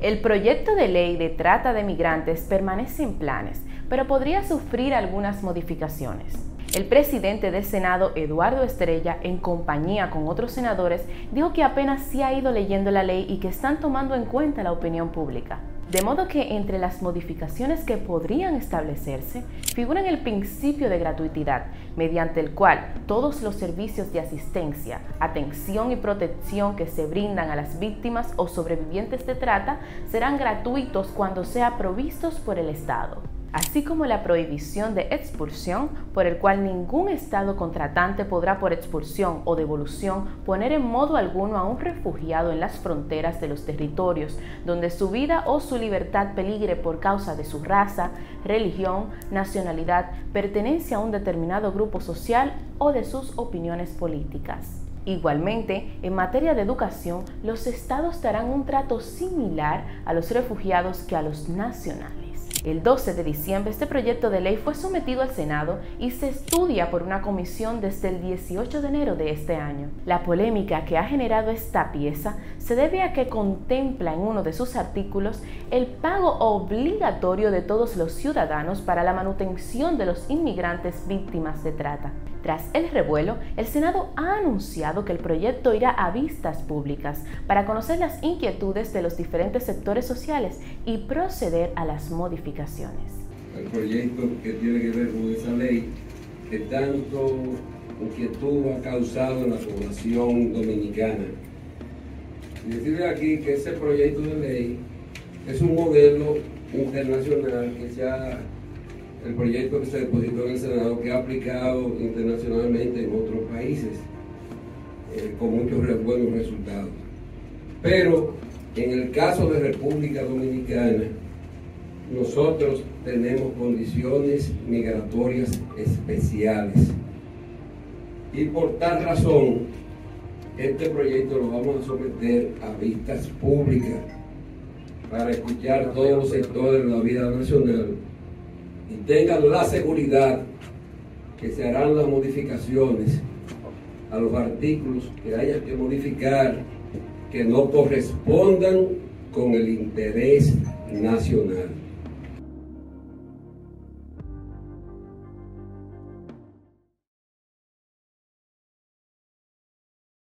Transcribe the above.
El proyecto de ley de trata de migrantes permanece en planes, pero podría sufrir algunas modificaciones. El presidente del Senado, Eduardo Estrella, en compañía con otros senadores, dijo que apenas se ha ido leyendo la ley y que están tomando en cuenta la opinión pública. De modo que entre las modificaciones que podrían establecerse figuran el principio de gratuidad, mediante el cual todos los servicios de asistencia, atención y protección que se brindan a las víctimas o sobrevivientes de trata serán gratuitos cuando sean provistos por el Estado así como la prohibición de expulsión, por el cual ningún Estado contratante podrá por expulsión o devolución poner en modo alguno a un refugiado en las fronteras de los territorios donde su vida o su libertad peligre por causa de su raza, religión, nacionalidad, pertenencia a un determinado grupo social o de sus opiniones políticas. Igualmente, en materia de educación, los estados darán un trato similar a los refugiados que a los nacionales. El 12 de diciembre este proyecto de ley fue sometido al Senado y se estudia por una comisión desde el 18 de enero de este año. La polémica que ha generado esta pieza se debe a que contempla en uno de sus artículos el pago obligatorio de todos los ciudadanos para la manutención de los inmigrantes víctimas de trata. Tras el revuelo, el Senado ha anunciado que el proyecto irá a vistas públicas para conocer las inquietudes de los diferentes sectores sociales y proceder a las modificaciones. El proyecto que tiene que ver con esa ley que tanto inquietud ha causado en la población dominicana. Y decirle aquí que ese proyecto de ley es un modelo internacional que se ha el proyecto que se depositó en el Senado, que ha aplicado internacionalmente en otros países, eh, con muchos buenos resultados. Pero en el caso de República Dominicana, nosotros tenemos condiciones migratorias especiales. Y por tal razón, este proyecto lo vamos a someter a vistas públicas para escuchar todos los sectores de la vida nacional y tengan la seguridad que se harán las modificaciones a los artículos que haya que modificar que no correspondan con el interés nacional.